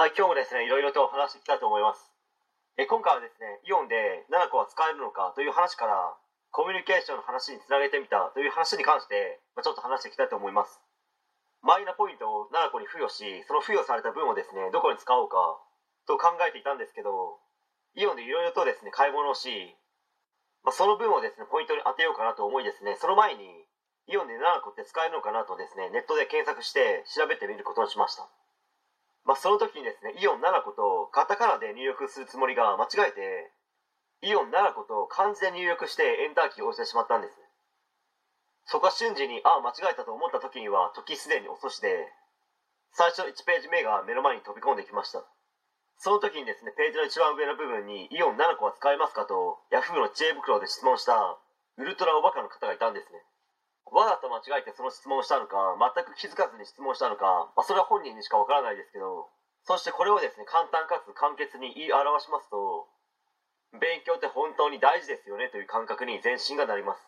はい、今日もですね、いろいろと話していきたいと思います。え今回はですね、イオンで7個は使えるのかという話から、コミュニケーションの話につなげてみたという話に関して、まあ、ちょっと話していきたいと思います。マイナポイントを7個に付与し、その付与された分をですね、どこに使おうかと考えていたんですけど、イオンでいろいろとですね、買い物をし、まあ、その分をですね、ポイントに当てようかなと思いですね、その前に、イオンで7個って使えるのかなとですね、ネットで検索して調べてみることにしました。まあ、その時にですね、イオン7個とカタカナで入力するつもりが間違えて、イオン7個と漢字で入力してエンターキーを押してしまったんです。そこは瞬時に、ああ、間違えたと思った時には、時すでに遅しで、最初1ページ目が目の前に飛び込んできました。その時にですね、ページの一番上の部分に、イオン7個は使えますかと、ヤフーの知恵袋で質問した、ウルトラおバカの方がいたんですね。わざと間違えてその質問をしたのか全く気づかずに質問したのか、まあ、それは本人にしかわからないですけどそしてこれをですね簡単かつ簡潔に言い表しますと勉強って本当に大事ですよねという感覚に全身がなります。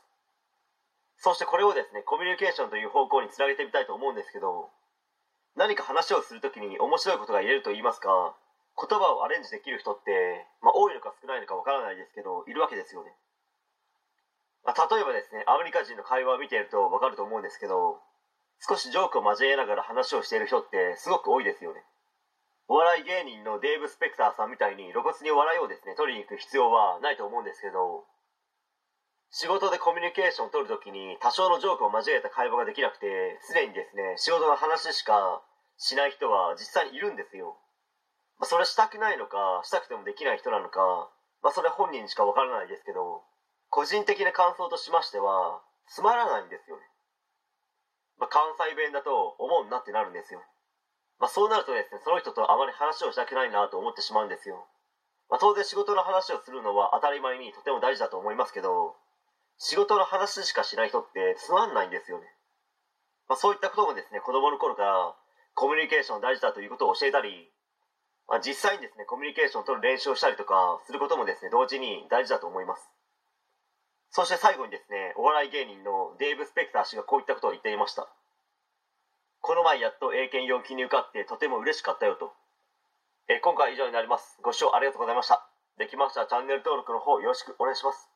そしてこれをですねコミュニケーションという方向につなげてみたいと思うんですけど何か話をする時に面白いことが言えると言いますか言葉をアレンジできる人って、まあ、多いのか少ないのかわからないですけどいるわけですよね。まあ、例えばですねアメリカ人の会話を見ていると分かると思うんですけど少しジョークを交えながら話をしている人ってすごく多いですよね。お笑い芸人のデーブ・スペクターさんみたいに露骨に笑いをですね取りに行く必要はないと思うんですけど仕事でコミュニケーションを取るときに多少のジョークを交えた会話ができなくてすでにですね仕事の話しかしない人は実際にいるんですよ、まあ、それしたくないのかしたくてもできない人なのか、まあ、それ本人にしか分からないですけど個人的な感想としましてはつまらないんですよね、まあ、関西弁だと思うなってなるんですよ、まあ、そうなるとですねその人とあまり話をしたくないなと思ってしまうんですよ、まあ、当然仕事の話をするのは当たり前にとても大事だと思いますけど仕事の話しかしない人ってつまんないんですよね、まあ、そういったこともですね子供の頃からコミュニケーション大事だということを教えたりまあ、実際にですねコミュニケーションを取る練習をしたりとかすることもですね同時に大事だと思います。そして最後にですね、お笑い芸人のデーブ・スペクター氏がこういったことを言っていました。この前やっと英検4級に受かってとても嬉しかったよと。え今回は以上になります。ご視聴ありがとうございました。できましたらチャンネル登録の方よろしくお願いします。